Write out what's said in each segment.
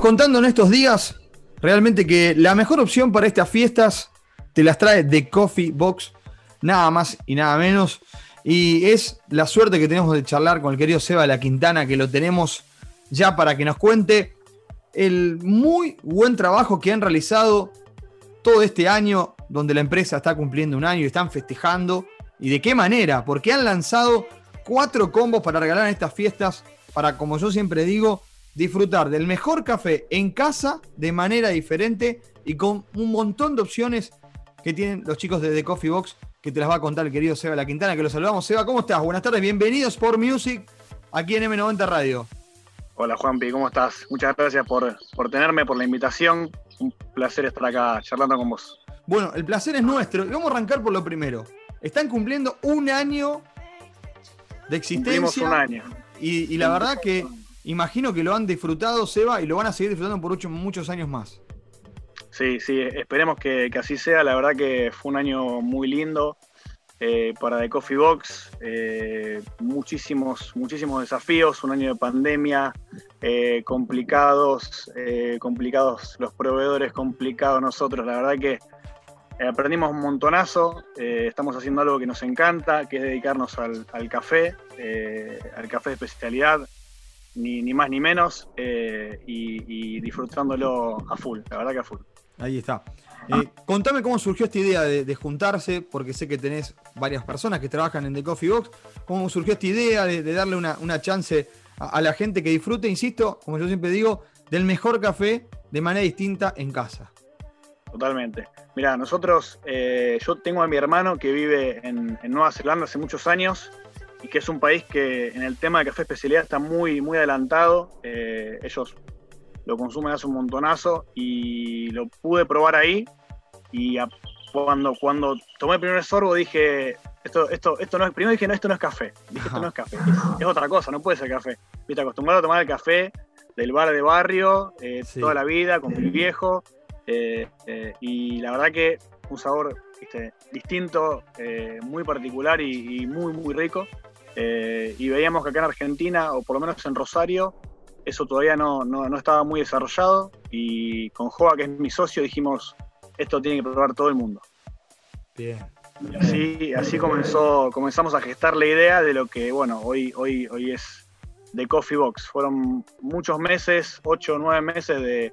contando en estos días realmente que la mejor opción para estas fiestas te las trae The Coffee Box, nada más y nada menos. Y es la suerte que tenemos de charlar con el querido Seba de la Quintana, que lo tenemos ya para que nos cuente el muy buen trabajo que han realizado todo este año, donde la empresa está cumpliendo un año y están festejando. ¿Y de qué manera? Porque han lanzado cuatro combos para regalar en estas fiestas, para, como yo siempre digo, disfrutar del mejor café en casa de manera diferente y con un montón de opciones que tienen los chicos de The Coffee Box, que te las va a contar el querido Seba La Quintana, que lo saludamos. Seba, ¿cómo estás? Buenas tardes, bienvenidos por Music aquí en M90 Radio. Hola Juanpi, ¿cómo estás? Muchas gracias por, por tenerme, por la invitación. Un placer estar acá charlando con vos. Bueno, el placer es nuestro. Y vamos a arrancar por lo primero. Están cumpliendo un año de existencia. un año. Y, la verdad que imagino que lo han disfrutado, Seba, y lo van a seguir disfrutando por muchos años más. Sí, sí, esperemos que, así sea. La verdad que fue un año muy lindo eh, para The Coffee Box. Eh, muchísimos, muchísimos desafíos, un año de pandemia, eh, complicados, complicados los proveedores, complicados nosotros. La verdad que aprendimos un montonazo. estamos haciendo algo que nos encanta, que es dedicarnos al, café, al café de especialidad. Ni, más ni menos, y disfrutándolo a full, la verdad que a full. Ahí está. Eh, contame cómo surgió esta idea de, juntarse, porque sé que tenés varias personas que trabajan en The Coffee Box. ¿Cómo surgió esta idea de, darle una, chance a, la gente que disfrute, insisto, como yo siempre digo, del mejor café de manera distinta en casa? Totalmente. Mira, nosotros, eh, yo tengo a mi hermano que vive en, Nueva Zelanda hace muchos años y que es un país que en el tema de café especialidad está muy, muy adelantado. Eh, ellos lo consumen hace un montonazo y lo pude probar ahí y cuando, cuando tomé el primer sorbo dije, esto, esto, esto no es, primero dije, no, esto no es café, dije, esto no es café, es, otra cosa, no puede ser café. Viste, acostumbrado a tomar el café del bar de barrio eh, toda la vida con mi viejo eh, y la verdad que un sabor distinto, muy particular y, y, muy, muy rico. Y veíamos que acá en Argentina, o por lo menos en Rosario, eso todavía no, estaba muy desarrollado y con Joa, que es mi socio, dijimos, esto tiene que probar todo el mundo. Bien. así, así comenzó, comenzamos a gestar la idea de lo que, bueno, hoy, hoy, hoy es de Coffee Box. Fueron muchos meses, ocho o nueve meses de,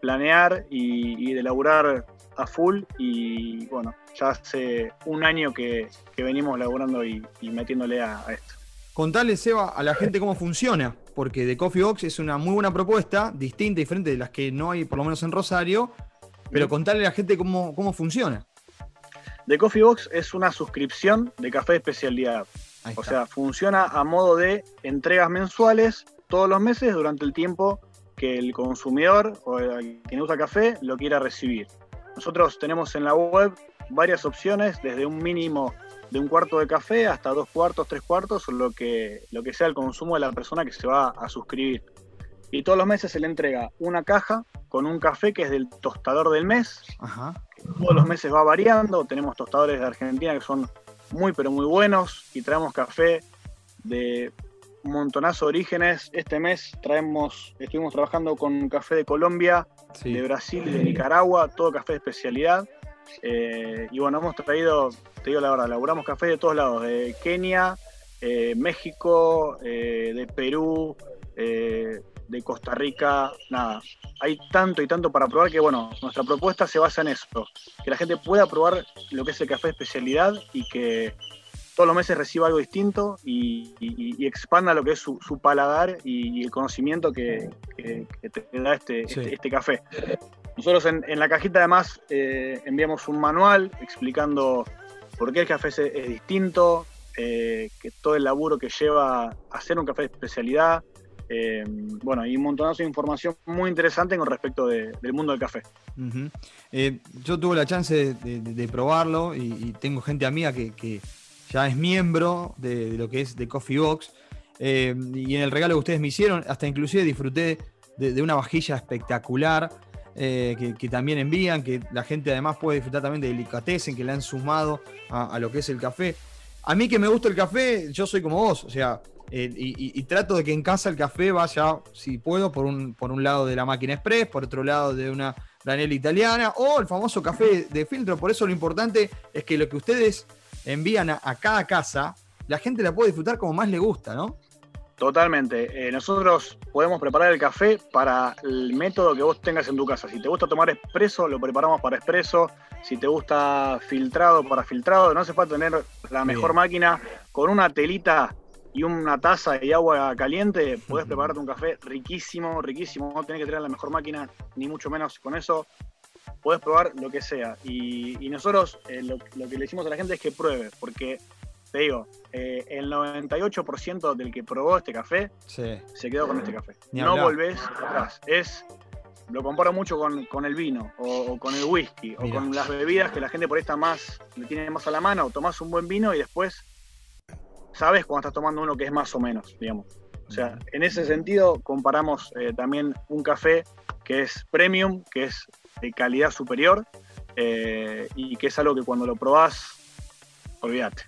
planear y, de laburar a full y bueno, ya hace un año que, venimos laburando y, metiéndole a, a esto. Contale, Seba, a la gente cómo funciona porque The Coffee Box es una muy buena propuesta, distinta y diferente de las que no hay, por lo menos en Rosario, pero contarle a la gente cómo, cómo funciona. The Coffee Box es una suscripción de café de especialidad. O sea, funciona a modo de entregas mensuales todos los meses durante el tiempo que el consumidor o quien usa café lo quiera recibir. Nosotros tenemos en la web varias opciones, desde un mínimo de un cuarto de café hasta dos cuartos, tres cuartos, lo que, lo que sea el consumo de la persona que se va a suscribir. Y todos los meses se le entrega una caja con un café que es del tostador del mes. Todos los meses va variando. Tenemos tostadores de Argentina que son muy, pero muy buenos. Y traemos café de un montonazo de orígenes. Este mes traemos, estuvimos trabajando con café de Colombia, de Brasil y de Nicaragua, todo café de especialidad. Eh, y bueno, hemos traído, te digo la verdad, laburamos café de todos lados, de Kenia, eh, México, eh, de Perú, de Costa Rica, nada. Hay tanto y tanto para probar que, bueno, nuestra propuesta se basa en eso, que la gente pueda probar lo que es el café de especialidad y que todos los meses reciba algo distinto y, expanda lo que es su, paladar y, el conocimiento que, te da este, este, este café. Nosotros en, la cajita además eh, enviamos un manual explicando por qué el café es, distinto, eh, que todo el laburo que lleva a hacer un café de especialidad. Eh, bueno, y un montonazo de información muy interesante con respecto del mundo del café. yo tuve la chance de, probarlo y, tengo gente amiga que, ya es miembro de, lo que es de Coffee Box. y en el regalo que ustedes me hicieron, hasta inclusive disfruté de, una vajilla espectacular. Eh, que, también envían, que la gente además puede disfrutar también de delicatessen, que le han sumado a, lo que es el café. A mí que me gusta el café, yo soy como vos, o sea, eh, y, trato de que en casa el café vaya, si puedo, por un, por un lado de la máquina express, por otro lado de una granela italiana o el famoso café de filtro. Por eso lo importante es que lo que ustedes envían a, cada casa, la gente la puede disfrutar como más le gusta, ¿no? Totalmente. Eh, nosotros podemos preparar el café para el método que vos tengas en tu casa. Si te gusta tomar expreso, lo preparamos para expreso. Si te gusta filtrado, para filtrado. No hace falta tener la mejor máquina. Con una telita y una taza y agua caliente, puedes prepararte un café riquísimo, riquísimo. No tenés que tener la mejor máquina, ni mucho menos con eso. Puedes probar lo que sea. Y, nosotros eh, lo, que le decimos a la gente es que pruebe, porque te digo, eh, el 98% del que probó este café se quedó con este café. no volvés atrás. Es, lo comparo mucho con, el vino, o, con el whisky, o con las bebidas que la gente por esta más, le tiene más a la mano. Tomás un buen vino y después sabes cuando estás tomando uno que es más o menos, digamos. O sea, en ese sentido comparamos eh, también un café que es premium, que es de calidad superior eh, y que es algo que cuando lo probás, olvídate.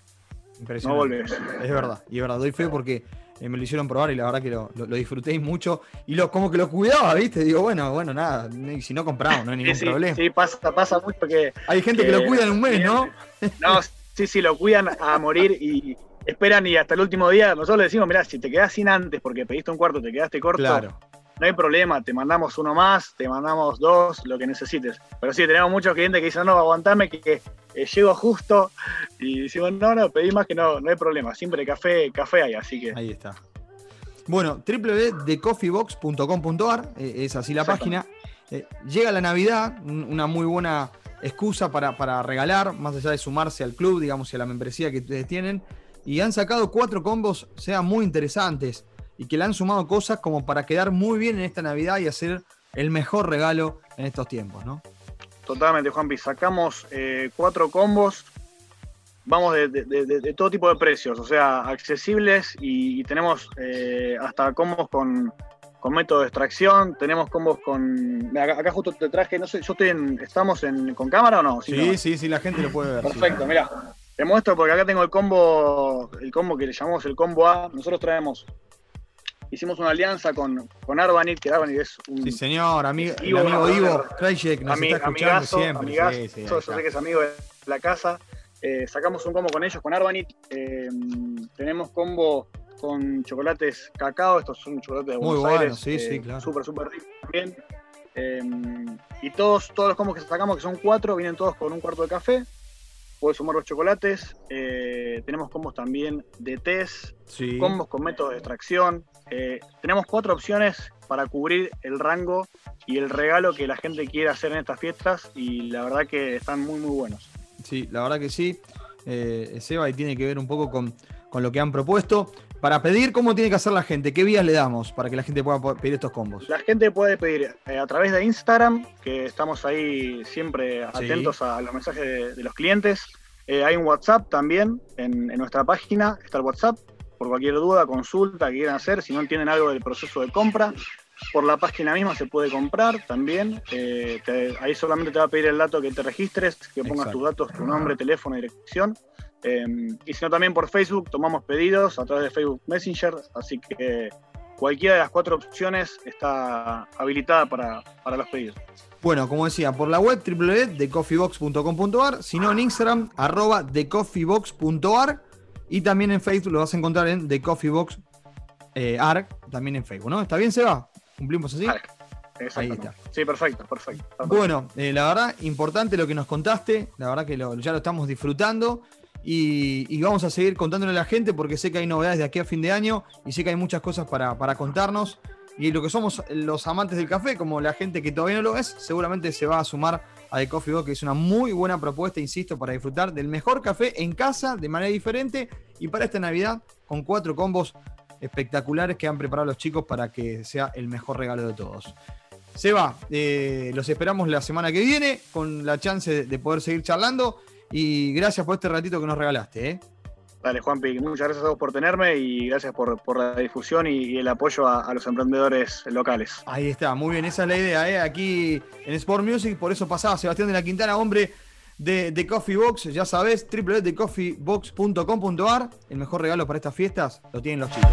No volvés. Es verdad, y es verdad, doy fe porque eh, me lo hicieron probar y la verdad que lo, disfruté mucho y lo, como que lo cuidaba, ¿viste? Digo, bueno, bueno, nada, si no compramos, no hay ningún problema. Sí, pasa, pasa mucho que... Hay gente que, lo cuida en un mes, ¿no? No, sí, sí, lo cuidan a morir y, esperan y hasta el último día, nosotros le decimos, mirá, si te quedás sin antes porque pediste un cuarto, te quedaste corto, no hay problema, te mandamos uno más, te mandamos dos, lo que necesites. Pero sí, tenemos muchos clientes que dicen, no, aguantame que, eh, llego justo. Y decimos, no, no, pedí más que no, no hay problema, siempre café, café hay, así que... Ahí está. Bueno, www.decoffeebox.com.ar, eh, es así la página. Eh, llega la Navidad, una muy buena excusa para, para, regalar, más allá de sumarse al club, digamos, y a la membresía que ustedes tienen y han sacado cuatro combos, sean muy interesantes, y que le han sumado cosas como para quedar muy bien en esta Navidad y hacer el mejor regalo en estos tiempos, ¿no? Totalmente, Juanpi. Sacamos eh, cuatro combos, vamos de, todo tipo de precios, o sea, accesibles y, tenemos eh, hasta combos con, método de extracción, tenemos combos con... Acá, justo te traje, no sé, yo estoy en... ¿Estamos en, con cámara o no? Sí, sí, sí, la gente lo puede ver. Perfecto, mira. Te muestro porque acá tengo el combo, el combo que le llamamos el combo A. Nosotros traemos, hicimos una alianza con, con Arbanit, que Arbanit es un. Sí, señor, amigo, el amigo Ivo Krajcek nos está escuchando siempre. yo sé que es amigo de la casa. Eh, sacamos un combo con ellos, con Arbanit. Eh, tenemos combo con chocolates cacao, estos son chocolates de Buenos Muy Aires. sí, sí, eh, claro. Súper, súper ricos también. y todos, todos los combos que sacamos, que son cuatro, vienen todos con un cuarto de café puedes sumar los chocolates. Eh, tenemos combos también de test, combos con métodos de extracción. Eh, tenemos cuatro opciones para cubrir el rango y el regalo que la gente quiere hacer en estas fiestas y la verdad que están muy muy buenos. Sí, la verdad que sí. Eh, Seba, y tiene que ver un poco con, lo que han propuesto. Para pedir, ¿cómo tiene que hacer la gente? ¿Qué vías le damos para que la gente pueda pedir estos combos? La gente puede pedir a través de Instagram, que estamos ahí siempre atentos a los mensajes de los clientes. Eh, hay un WhatsApp también en, nuestra página, está el WhatsApp, por cualquier duda, consulta que quieran hacer, si no entienden algo del proceso de compra, por la página misma se puede comprar también. Eh, ahí solamente te va a pedir el dato que te registres, que pongas tus datos, tu nombre, teléfono, dirección. Eh, y si no, también por Facebook tomamos pedidos a través de Facebook Messenger, así que cualquiera de las cuatro opciones está habilitada para, para los pedidos. Bueno, como decía, por la web www.thecoffeebox.com.ar, si no en Instagram, arroba thecoffeebox.ar y también en Facebook lo vas a encontrar en TheCoffeeBox eh, también en Facebook, ¿no? ¿Está bien, Seba? ¿Cumplimos así? Ahí está. Sí, perfecto, perfecto. Bueno, eh, la verdad, importante lo que nos contaste, la verdad que ya lo estamos disfrutando y, vamos a seguir contándole a la gente porque sé que hay novedades de aquí a fin de año y sé que hay muchas cosas para, para contarnos y lo que somos los amantes del café, como la gente que todavía no lo es, seguramente se va a sumar a The Coffee Box, que es una muy buena propuesta, insisto, para disfrutar del mejor café en casa de manera diferente y para esta Navidad con cuatro combos espectaculares que han preparado los chicos para que sea el mejor regalo de todos. Seba, eh, los esperamos la semana que viene con la chance de poder seguir charlando y gracias por este ratito que nos regalaste. ¿eh? Dale, Juanpi, muchas gracias a vos por tenerme y gracias por, la difusión y, el apoyo a, los emprendedores locales. Ahí está, muy bien, esa es la idea. ¿eh? Aquí en Sport Music, por eso pasaba Sebastián de la Quintana, hombre de, de Coffee Box, ya sabes, www.coffeebox.com.ar. El mejor regalo para estas fiestas lo tienen los chicos.